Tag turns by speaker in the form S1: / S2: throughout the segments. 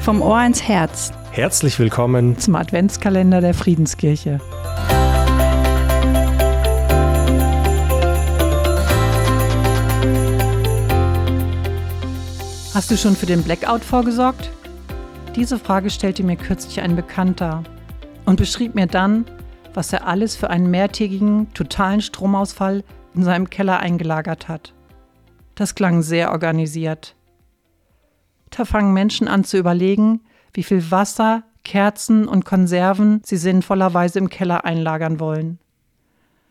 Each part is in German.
S1: Vom Ohr ins Herz.
S2: Herzlich willkommen
S3: zum Adventskalender der Friedenskirche. Hast du schon für den Blackout vorgesorgt? Diese Frage stellte mir kürzlich ein Bekannter und beschrieb mir dann, was er alles für einen mehrtägigen, totalen Stromausfall in seinem Keller eingelagert hat. Das klang sehr organisiert. Da fangen Menschen an zu überlegen, wie viel Wasser, Kerzen und Konserven sie sinnvollerweise im Keller einlagern wollen.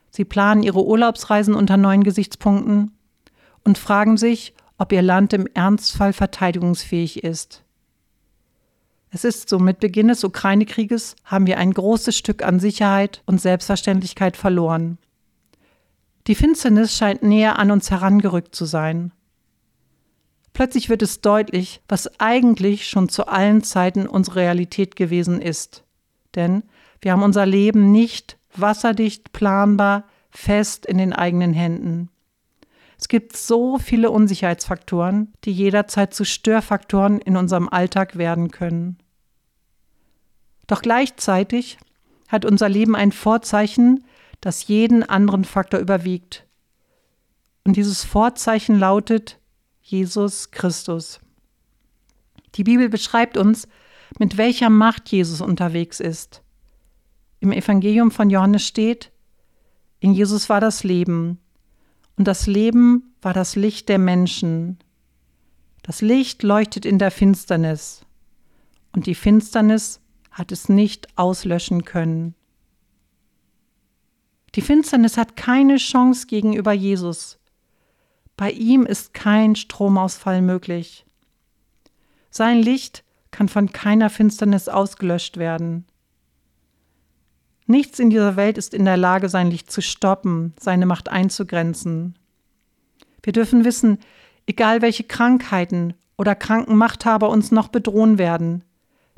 S3: Sie planen ihre Urlaubsreisen unter neuen Gesichtspunkten und fragen sich, ob ihr Land im Ernstfall verteidigungsfähig ist. Es ist so, mit Beginn des Ukraine-Krieges haben wir ein großes Stück an Sicherheit und Selbstverständlichkeit verloren. Die Finsternis scheint näher an uns herangerückt zu sein. Plötzlich wird es deutlich, was eigentlich schon zu allen Zeiten unsere Realität gewesen ist. Denn wir haben unser Leben nicht wasserdicht, planbar, fest in den eigenen Händen. Es gibt so viele Unsicherheitsfaktoren, die jederzeit zu Störfaktoren in unserem Alltag werden können. Doch gleichzeitig hat unser Leben ein Vorzeichen, das jeden anderen Faktor überwiegt. Und dieses Vorzeichen lautet Jesus Christus. Die Bibel beschreibt uns, mit welcher Macht Jesus unterwegs ist. Im Evangelium von Johannes steht, in Jesus war das Leben, und das Leben war das Licht der Menschen. Das Licht leuchtet in der Finsternis, und die Finsternis hat es nicht auslöschen können. Die Finsternis hat keine Chance gegenüber Jesus. Bei ihm ist kein Stromausfall möglich. Sein Licht kann von keiner Finsternis ausgelöscht werden. Nichts in dieser Welt ist in der Lage, sein Licht zu stoppen, seine Macht einzugrenzen. Wir dürfen wissen, egal welche Krankheiten oder kranken Machthaber uns noch bedrohen werden,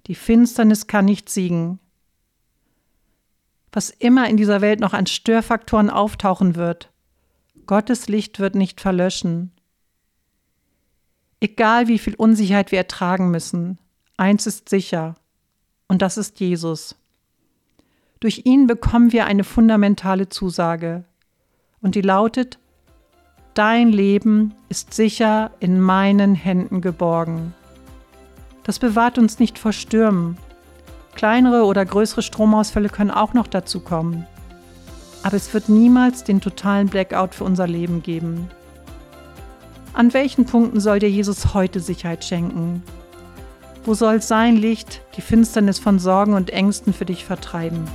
S3: die Finsternis kann nicht siegen. Was immer in dieser Welt noch an Störfaktoren auftauchen wird, Gottes Licht wird nicht verlöschen. Egal wie viel Unsicherheit wir ertragen müssen, eins ist sicher, und das ist Jesus. Durch ihn bekommen wir eine fundamentale Zusage, und die lautet, Dein Leben ist sicher in meinen Händen geborgen. Das bewahrt uns nicht vor Stürmen. Kleinere oder größere Stromausfälle können auch noch dazu kommen. Aber es wird niemals den totalen Blackout für unser Leben geben. An welchen Punkten soll dir Jesus heute Sicherheit schenken? Wo soll sein Licht die Finsternis von Sorgen und Ängsten für dich vertreiben?